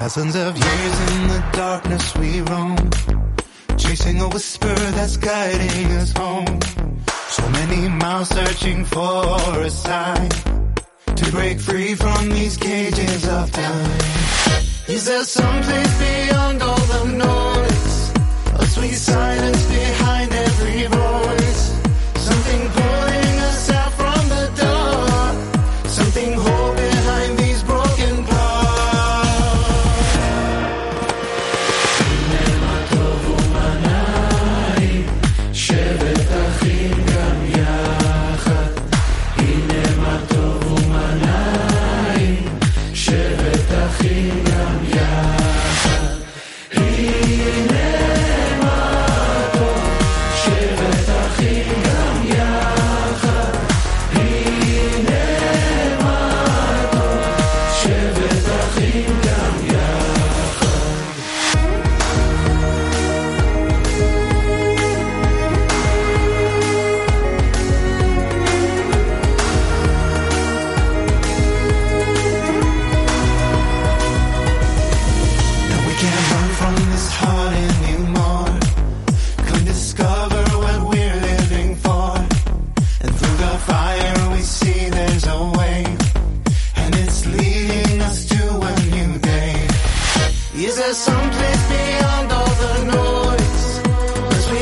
Thousands of years in the darkness we roam, chasing a whisper that's guiding us home. So many miles searching for a sign to break free from these cages of time. Is there some place beyond all the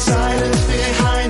silence behind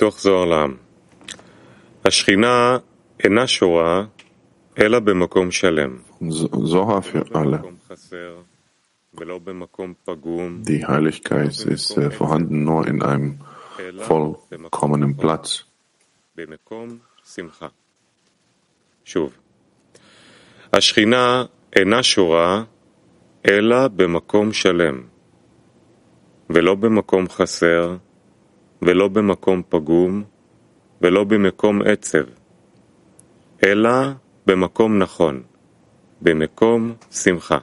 מתוך זוהר לעם. השכינה אינה שורה אלא במקום שלם, Zohar für alle. במקום חסר ולא במקום פגום, Die Heiligkeit ist äh, vorhanden nur in einem אלא vollkommenen Platz. במקום שמחה. שוב, השכינה אינה שורה אלא במקום שלם, ולא במקום חסר, ולא במקום פגום, ולא במקום עצב, אלא במקום נכון, במקום שמחה.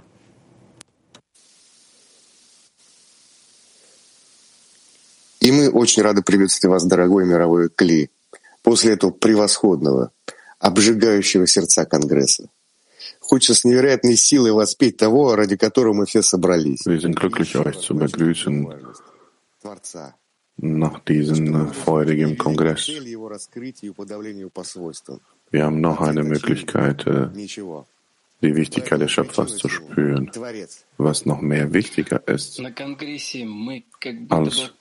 И мы очень рады приветствовать вас, дорогой мировой Кли, после этого превосходного, обжигающего сердца Конгресса. Хочется с невероятной силой воспеть того, ради которого мы все собрались. Wir sind glücklich, euch zu begrüßen Творца. nach diesem äh, freudigen Kongress. Wir haben noch eine Möglichkeit, äh, die Wichtigkeit des Schöpfers zu spüren. Was noch mehr wichtiger ist, als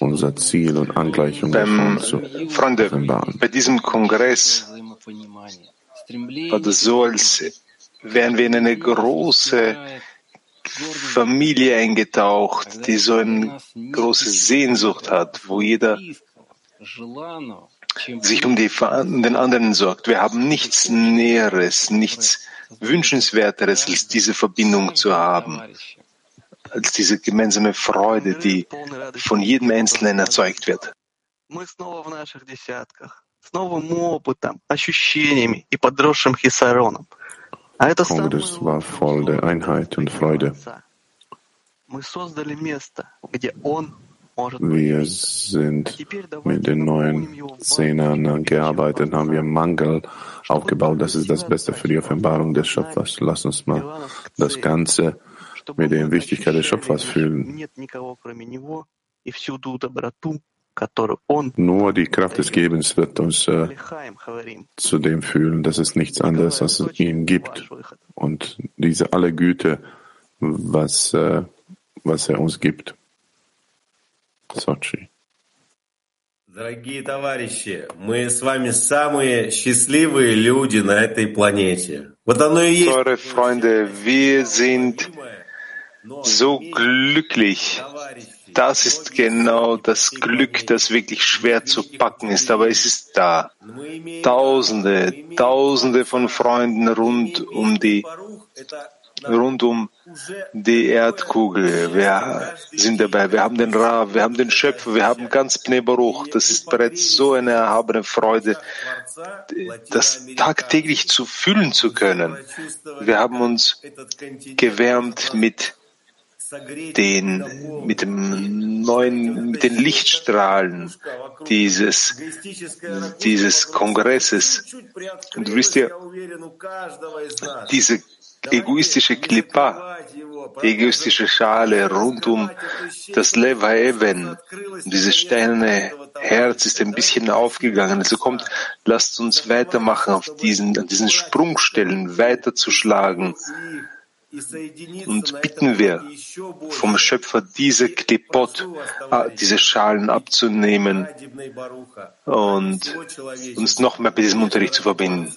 unser Ziel und Angleichung Beim, zu Freunde, bei diesem Kongress war das so, als wären wir in eine große Familie eingetaucht, die so eine große Sehnsucht hat, wo jeder желано, чем sich um die, den anderen sorgt. Wir haben nichts Näheres, nichts Wünschenswerteres, als diese Verbindung zu haben, als diese gemeinsame Freude, die von jedem Einzelnen erzeugt wird. Мы снова в наших десятках, с новым опытом, ощущениями и подросшим хисароном. Kongress war voll der Einheit und Freude. Wir sind mit den neuen Zehnern gearbeitet, haben wir Mangel aufgebaut. Das ist das Beste für die Offenbarung des Schöpfers. Lass uns mal das Ganze mit der Wichtigkeit des Schöpfers fühlen. Нет никого, кроме него, и всю ту доброту, которую он Nur die Kraft des Gebens wird uns äh, Лихаем говорим. zu dem fühlen, dass es nichts anderes als es ihn gibt. Und diese alle Güte, was, äh, was er uns gibt. Sochi. Дорогие товарищи, мы с вами самые счастливые люди на этой планете. Вот оно и есть. Teure Freunde, wir sind so glücklich. das ist genau das Glück, das wirklich schwer zu packen ist, aber es ist da. Tausende, Tausende von Freunden rund um die, rund um die Erdkugel. Wir sind dabei. Wir haben den Ra, wir haben den Schöpfer, wir haben ganz Bnei Baruch. Das ist bereits so eine erhabene Freude, das tagtäglich zu fühlen zu können. Wir haben uns gewärmt mit den, mit dem neuen, mit den Lichtstrahlen dieses, dieses Kongresses. Und wisst ja, diese egoistische Klippa, egoistische Schale rund um das Lev Haeven, dieses steinerne Herz ist ein bisschen aufgegangen. Also kommt, lasst uns weitermachen auf diesen, an diesen Sprungstellen weiterzuschlagen und bitten wir vom Schöpfer diese Klipot, diese Schalen abzunehmen und uns noch mehr bei diesem Unterricht zu verbinden.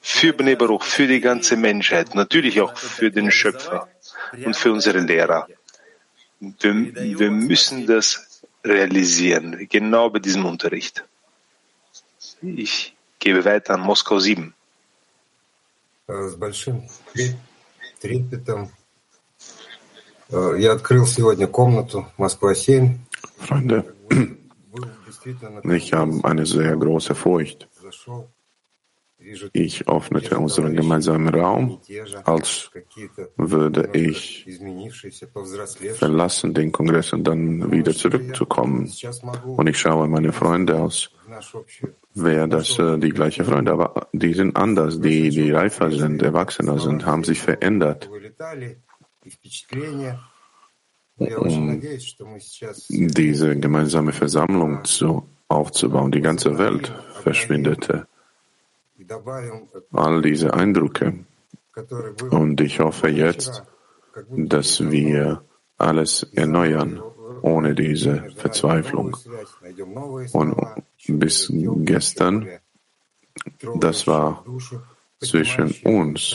Für Bnei Baruch, für die ganze Menschheit, natürlich auch für den Schöpfer und für unsere Lehrer. Wir, wir müssen das realisieren, genau bei diesem Unterricht. Ich gebe weiter an Moskau 7. Трепетом. Э, Я открыл сегодня комнату Москва-7. Freunde, Был действительно на ich habe eine sehr große Furcht. Ich öffnete unseren gemeinsamen Raum, als würde ich verlassen, den Kongress und dann wieder zurückzukommen. Und ich schaue meine Freunde aus, wäre das äh, die gleiche Freunde, aber die sind anders, die, die reifer sind, erwachsener sind, haben sich verändert. Um diese gemeinsame Versammlung zu, aufzubauen, die ganze Welt verschwindete all diese Eindrücke. Und ich hoffe jetzt, dass wir alles erneuern ohne diese Verzweiflung. Und bis gestern, das war zwischen uns.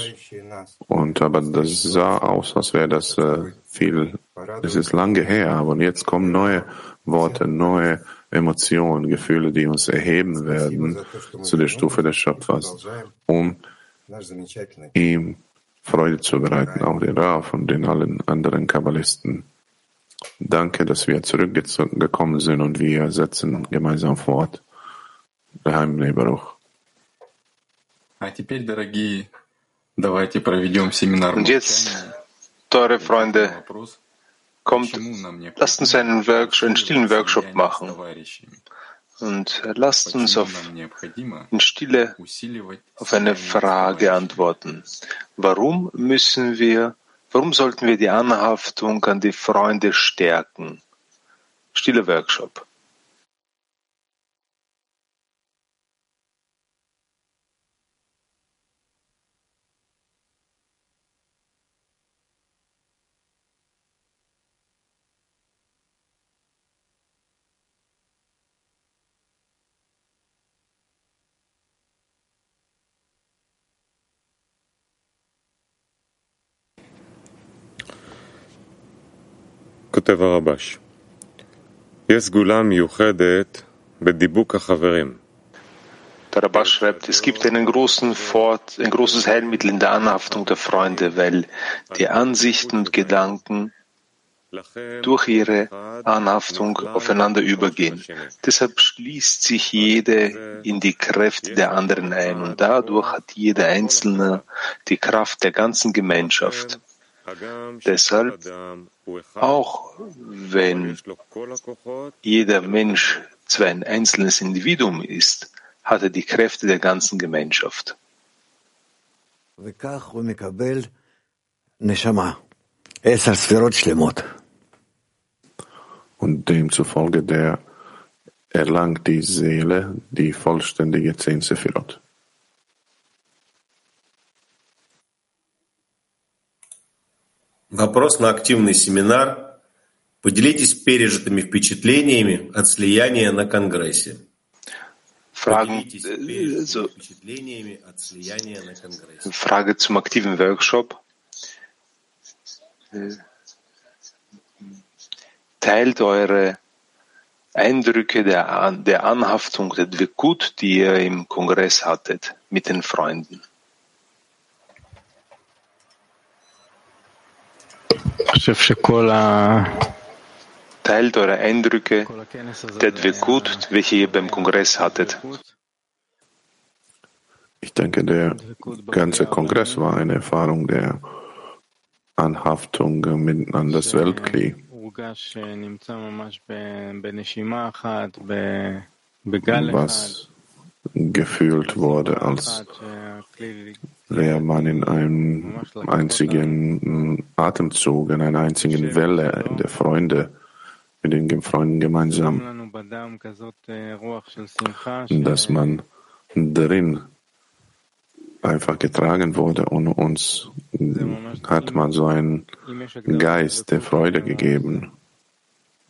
Und aber das sah aus, als wäre das äh, viel, es ist lange her, aber jetzt kommen neue Worte, neue Emotionen, Gefühle, die uns erheben werden zu der Stufe des Schöpfers, um ihm Freude zu bereiten, auch den Raf und den allen anderen Kabbalisten. Danke, dass wir zurückgekommen sind und wir setzen gemeinsam fort. Daheim, Neberuch. Und jetzt, teure Freunde, kommt, lasst uns einen, Work einen stillen Workshop machen. Und äh, lasst uns auf, in Stille auf eine Frage antworten. Warum müssen wir, warum sollten wir die Anhaftung an die Freunde stärken? Stille Workshop. כותב הרבש, יש סגולה מיוחדת בדיבוק החברים. Der Rabash schreibt, es gibt einen großen Fort, ein großes Heilmittel in der Anhaftung der Freunde, weil die Ansichten und Gedanken durch ihre Anhaftung aufeinander übergehen. Deshalb schließt sich jede in die Kräfte der anderen ein und dadurch hat jeder Einzelne die Kraft der ganzen Gemeinschaft. Deshalb, auch wenn jeder Mensch zwar ein einzelnes Individuum ist, hat er die Kräfte der ganzen Gemeinschaft. Und demzufolge der erlangt die Seele die vollständige Zehn Sefirot. Вопрос на активный семинар Поделитесь пережитыми впечатлениями от слияния на Конгрессе. Fragen, Поделитесь äh, пережитыми so, впечатлениями от слияния на Конгрессе. Frage zum aktiven Workshop. Äh, Teilt eure Eindrücke der, An der Anhaftung, der Dwekut, die ihr im Kongress hattet, mit den Freunden. Teilt eure Eindrücke der Dwekut, welche ihr beim Kongress hattet. Ich denke, der ganze Kongress war eine Erfahrung der Anhaftung mitten an das Weltkli. Was gefühlt wurde als wäre man in einem einzigen mm, Atemzug, in einer einzigen Welle in der Freunde, mit den Freunden gemeinsam, dass man drin einfach getragen wurde und uns hat man so einen Geist der Freude gegeben,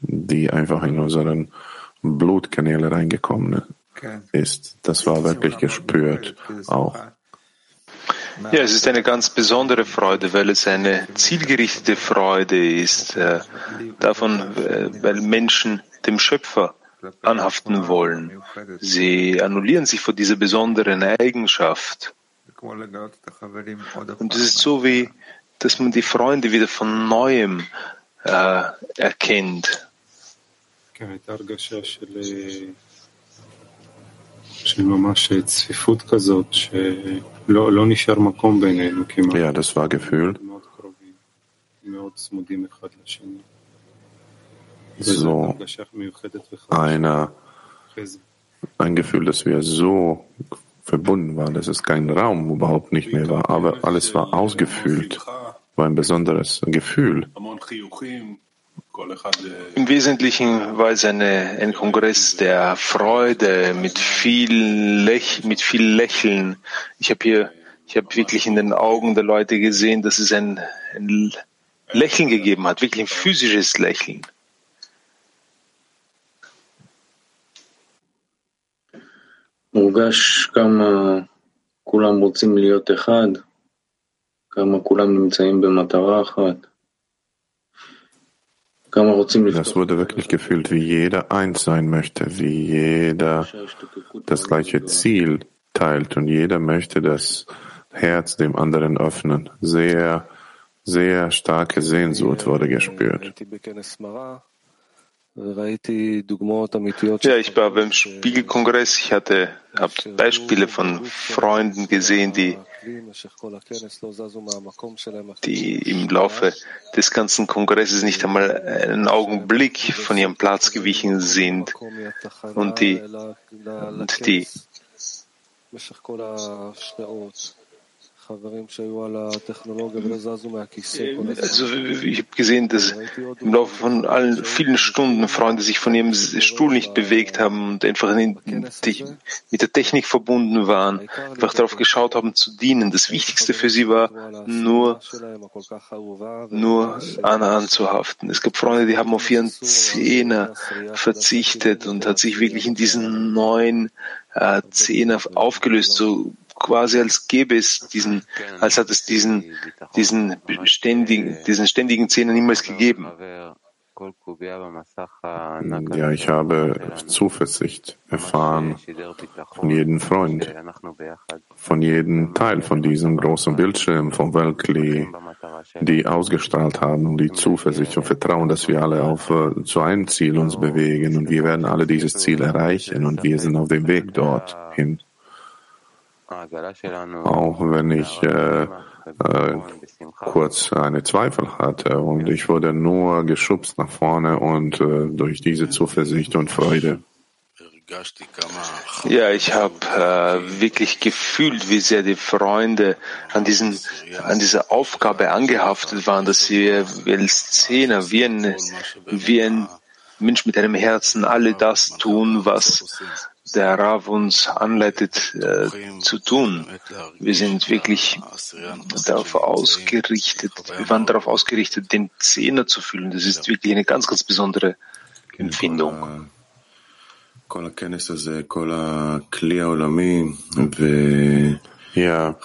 die einfach in unseren Blutkanäle reingekommen ist. Das war wirklich gespürt auch. Ja, es ist eine ganz besondere Freude, weil es eine zielgerichtete Freude ist, äh, davon, äh, weil Menschen dem Schöpfer anhaften wollen. Sie annullieren sich vor dieser besonderen Eigenschaft. Und es ist so wie, dass man die Freunde wieder von neuem äh, erkennt. כן, הייתה הרגשה של, אה, של ממש צפיפות כזאת, שלא לא נשאר מקום בינינו כמעט. Ja, das war gefühlt מאוד קרובים, מאוד צמודים אחד לשני. וזו so הרגשה מיוחדת וחדשה. einer, אחרי זה. ein Gefühl, dass wir so verbunden waren, dass es kein Raum überhaupt nicht mehr war, aber alles war ausgefüllt, war ein besonderes Gefühl. Im Wesentlichen war es eine, ein Kongress der Freude mit viel, Lech, mit viel Lächeln. Ich habe hier, ich habe wirklich in den Augen der Leute gesehen, dass es ein, ein Lächeln gegeben hat, wirklich ein physisches Lächeln. מורגש כמה כולם רוצים להיות אחד, כמה כולם נמצאים במטרה אחת, כמה רוצים das wurde wirklich gefühlt, wie jeder eins sein möchte, wie jeder das gleiche Ziel teilt und jeder möchte das Herz dem anderen öffnen. Sehr, sehr starke Sehnsucht wurde gespürt. Ja, ich war beim Spiegelkongress. Ich hatte habe Beispiele von Freunden gesehen, die die im Laufe des ganzen Kongresses nicht einmal einen Augenblick von ihrem Platz gewichen sind. Und die, und die also ich habe gesehen, dass im Laufe von allen vielen Stunden Freunde sich von ihrem Stuhl nicht bewegt haben und einfach in, mit der Technik verbunden waren, einfach darauf geschaut haben zu dienen. Das Wichtigste für sie war nur, nur Anna anzuhaften. Es gab Freunde, die haben auf ihren Zehner verzichtet und hat sich wirklich in diesen neuen äh, Zehner aufgelöst, so quasi als gäbe es diesen, als hat es diesen, diesen ständigen, diesen ständigen Zehner niemals gegeben. Ja, ich habe Zuversicht erfahren von jedem Freund, von jedem Teil von diesem großen Bildschirm vom Weltkli, die ausgestrahlt haben die Zuversicht und Vertrauen, dass wir alle auf äh, zu einem Ziel uns bewegen und wir werden alle dieses Ziel erreichen und wir sind auf dem Weg dorthin. Auch wenn ich äh, äh, kurz eine Zweifel hatte und ich wurde nur geschubst nach vorne und äh, durch diese Zuversicht und Freude. Ja, ich habe äh, wirklich gefühlt, wie sehr die Freunde an, diesen, an dieser Aufgabe angehaftet waren, dass sie wie als Zehner, wie ein, wie ein Mensch mit einem Herzen alle das tun, was der Rav uns anleitet äh, zu tun. Wir sind wirklich darauf ausgerichtet, wir waren darauf ausgerichtet, den Zehner zu fühlen. Das ist wirklich eine ganz, ganz besondere Empfindung. Ja,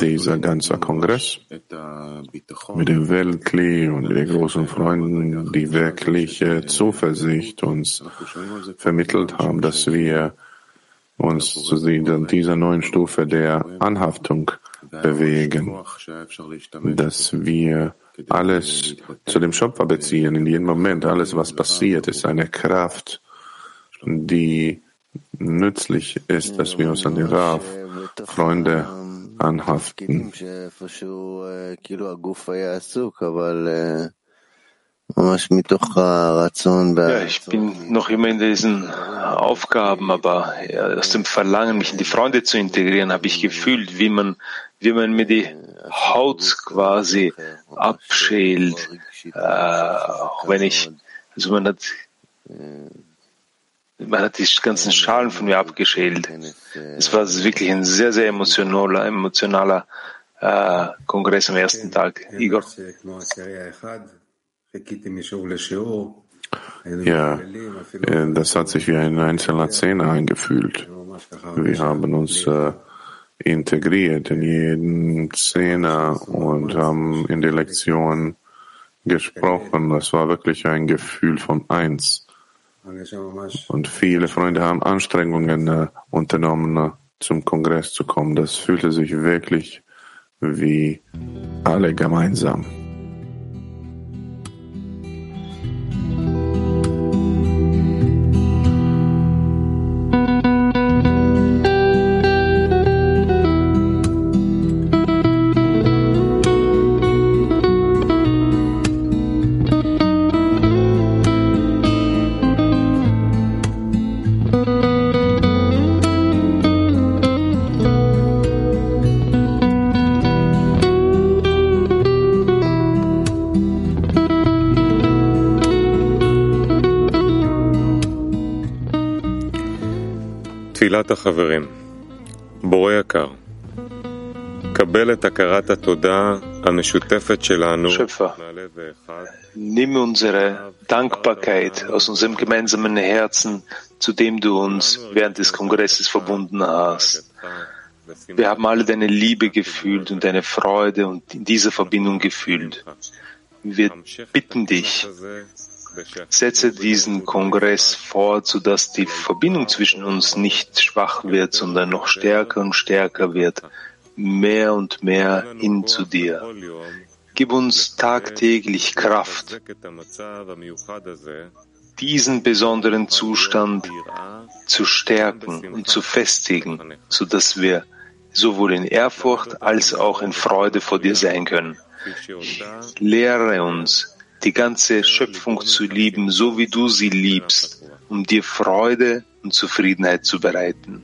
dieser ganze Kongress mit dem Weltkli und den großen Freunden, die wirkliche Zuversicht uns vermittelt haben, dass wir uns zu dieser neuen Stufe der Anhaftung bewegen, dass wir alles zu dem Schöpfer beziehen, in jedem Moment, alles, was passiert, ist eine Kraft, die nützlich ist, dass wir uns an die Rav, Freunde, anhaften. Ja, ich bin noch immer in diesen Aufgaben, aber aus dem Verlangen, mich in die Freunde zu integrieren, habe ich gefühlt, wie man, wie man mir die Haut quasi abschält, äh, wenn ich, also man hat, man hat die ganzen Schalen von mir abgeschält. Es war wirklich ein sehr, sehr emotionaler, emotionaler äh, Kongress am ersten Tag. Igor. Ja, das hat sich wie ein einzelner Zehner eingefühlt. Wir haben uns äh, integriert in jeden Zehner und haben in der Lektion gesprochen. Das war wirklich ein Gefühl von eins. Und viele Freunde haben Anstrengungen äh, unternommen, äh, zum Kongress zu kommen. Das fühlte sich wirklich wie alle gemeinsam. תפילת החברים. בורא יקר, קבל את הכרת התודה המשותפת שלנו מהלב האחד. Nimm unsere Dankbarkeit aus unserem gemeinsamen Herzen, zu dem du uns während des Kongresses verbunden hast. Wir haben alle deine Liebe gefühlt und deine Freude und in dieser Verbindung gefühlt. Wir bitten dich, Setze diesen Kongress fort, sodass die Verbindung zwischen uns nicht schwach wird, sondern noch stärker und stärker wird, mehr und mehr hin zu dir. Gib uns tagtäglich Kraft, diesen besonderen Zustand zu stärken und zu festigen, sodass wir sowohl in Ehrfurcht als auch in Freude vor dir sein können. Lehre uns, die ganze Schöpfung zu lieben, so wie du sie liebst, um dir Freude und Zufriedenheit zu bereiten.